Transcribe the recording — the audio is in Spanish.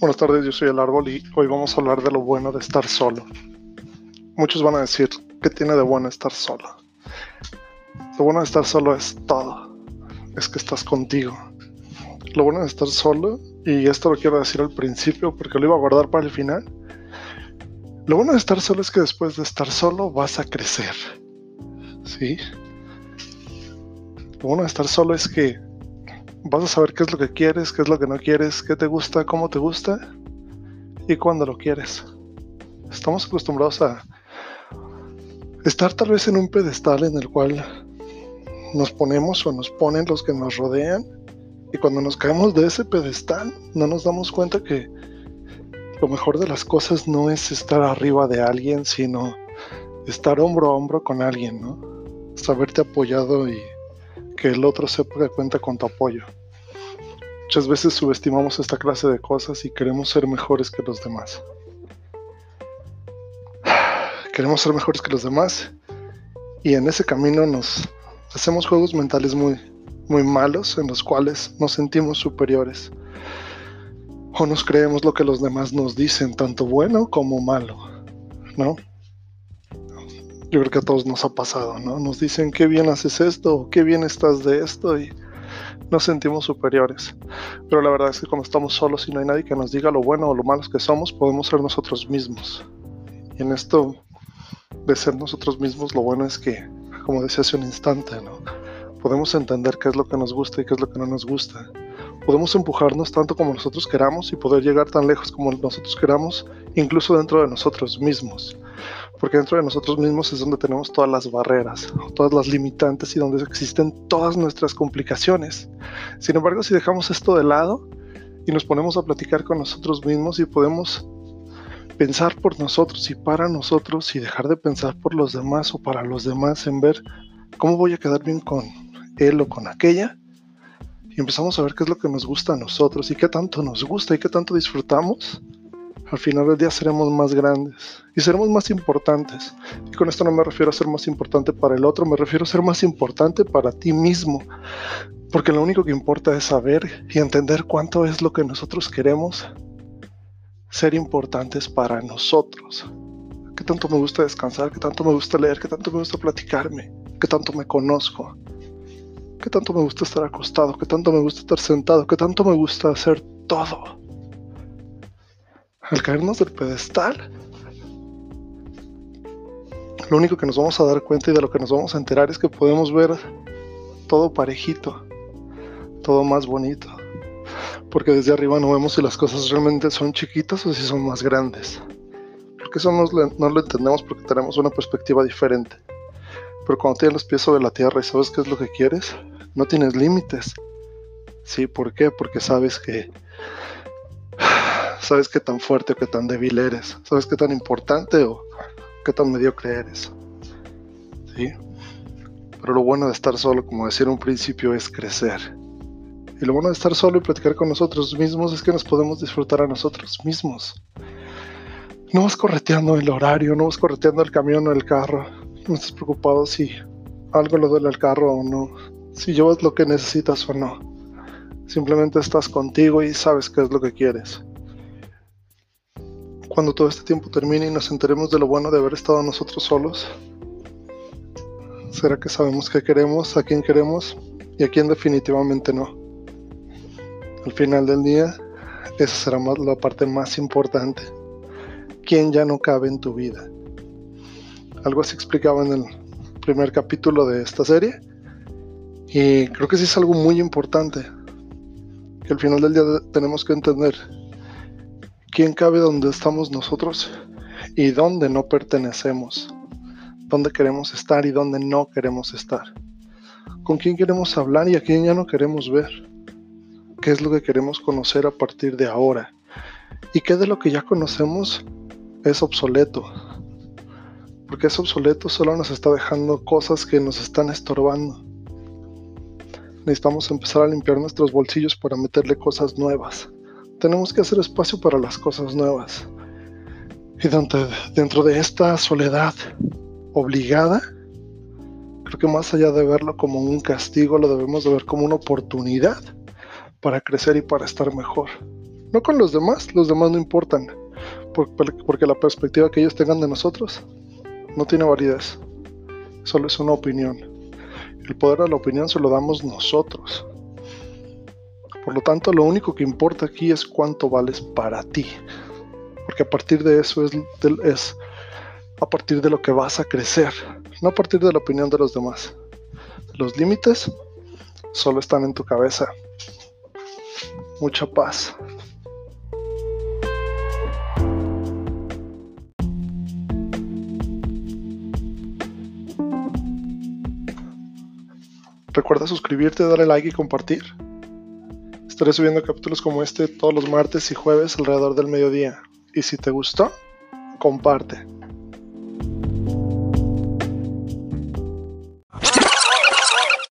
Buenas tardes, yo soy el árbol y hoy vamos a hablar de lo bueno de estar solo. Muchos van a decir, ¿qué tiene de bueno estar solo? Lo bueno de estar solo es todo, es que estás contigo. Lo bueno de estar solo, y esto lo quiero decir al principio porque lo iba a guardar para el final, lo bueno de estar solo es que después de estar solo vas a crecer. ¿Sí? Lo bueno de estar solo es que vas a saber qué es lo que quieres, qué es lo que no quieres, qué te gusta, cómo te gusta y cuándo lo quieres. Estamos acostumbrados a estar tal vez en un pedestal en el cual nos ponemos o nos ponen los que nos rodean y cuando nos caemos de ese pedestal no nos damos cuenta que lo mejor de las cosas no es estar arriba de alguien, sino estar hombro a hombro con alguien, ¿no? Saberte apoyado y que el otro sepa que cuenta con tu apoyo. Muchas veces subestimamos esta clase de cosas y queremos ser mejores que los demás. Queremos ser mejores que los demás y en ese camino nos hacemos juegos mentales muy, muy malos en los cuales nos sentimos superiores o nos creemos lo que los demás nos dicen, tanto bueno como malo, ¿no? Yo creo que a todos nos ha pasado, ¿no? Nos dicen qué bien haces esto qué bien estás de esto y nos sentimos superiores. Pero la verdad es que cuando estamos solos y no hay nadie que nos diga lo bueno o lo malo que somos, podemos ser nosotros mismos. Y en esto de ser nosotros mismos, lo bueno es que, como decía hace un instante, ¿no? Podemos entender qué es lo que nos gusta y qué es lo que no nos gusta. Podemos empujarnos tanto como nosotros queramos y poder llegar tan lejos como nosotros queramos, incluso dentro de nosotros mismos porque dentro de nosotros mismos es donde tenemos todas las barreras, todas las limitantes y donde existen todas nuestras complicaciones. Sin embargo, si dejamos esto de lado y nos ponemos a platicar con nosotros mismos y podemos pensar por nosotros y para nosotros y dejar de pensar por los demás o para los demás en ver cómo voy a quedar bien con él o con aquella, y empezamos a ver qué es lo que nos gusta a nosotros y qué tanto nos gusta y qué tanto disfrutamos, al final del día seremos más grandes y seremos más importantes. Y con esto no me refiero a ser más importante para el otro, me refiero a ser más importante para ti mismo. Porque lo único que importa es saber y entender cuánto es lo que nosotros queremos ser importantes para nosotros. Qué tanto me gusta descansar, qué tanto me gusta leer, qué tanto me gusta platicarme, qué tanto me conozco, qué tanto me gusta estar acostado, qué tanto me gusta estar sentado, qué tanto me gusta hacer todo al caernos del pedestal, lo único que nos vamos a dar cuenta y de lo que nos vamos a enterar es que podemos ver todo parejito, todo más bonito. Porque desde arriba no vemos si las cosas realmente son chiquitas o si son más grandes. Porque eso no, lo entendemos porque tenemos una perspectiva diferente. Pero cuando tienes los pies sobre la tierra y sabes qué es lo que quieres, no tienes límites. ¿Sí? ¿Por qué? Porque sabes que sabes qué tan fuerte o qué tan débil eres, sabes qué tan importante o qué tan mediocre eres. ¿Sí? Pero lo bueno de estar solo, como decía un principio, es crecer. Y lo bueno de estar solo y platicar con nosotros mismos es que nos podemos disfrutar a nosotros mismos. No vas correteando el horario, no vas correteando el camión o el carro. No estás preocupado si algo le duele al carro o no, si llevas lo que necesitas o no. Simplemente estás contigo y sabes qué es lo que quieres cuando todo este tiempo termine y nos enteremos de lo bueno de haber estado nosotros solos? ¿Será que sabemos qué queremos, a quién queremos y a quién definitivamente no? Al final del día, esa será la parte más importante. ¿Quién ya no cabe en tu vida? Algo así explicaba en el primer capítulo de esta serie. Y creo que sí es algo muy importante. Que al final del día tenemos que entender ¿Quién cabe donde estamos nosotros y dónde no pertenecemos? ¿Dónde queremos estar y dónde no queremos estar? ¿Con quién queremos hablar y a quién ya no queremos ver? ¿Qué es lo que queremos conocer a partir de ahora? ¿Y qué de lo que ya conocemos es obsoleto? Porque es obsoleto solo nos está dejando cosas que nos están estorbando. Necesitamos empezar a limpiar nuestros bolsillos para meterle cosas nuevas tenemos que hacer espacio para las cosas nuevas. Y dentro, de esta soledad obligada, creo que más allá de verlo como un castigo, lo debemos de ver como una oportunidad para crecer y para estar mejor. No con los demás, los demás no importan, porque la perspectiva que ellos tengan de nosotros no tiene validez, solo es una opinión. El poder de la opinión se lo damos nosotros. Por lo tanto, lo único que importa aquí es cuánto vales para ti. Porque a partir de eso es, a partir de lo que vas a crecer, no a partir de la opinión de los demás. Los límites solo están en tu cabeza. Mucha paz. Recuerda suscribirte, darle like y compartir. Estaré subiendo capítulos como este todos los martes y jueves alrededor del mediodía. Y si te gustó, comparte.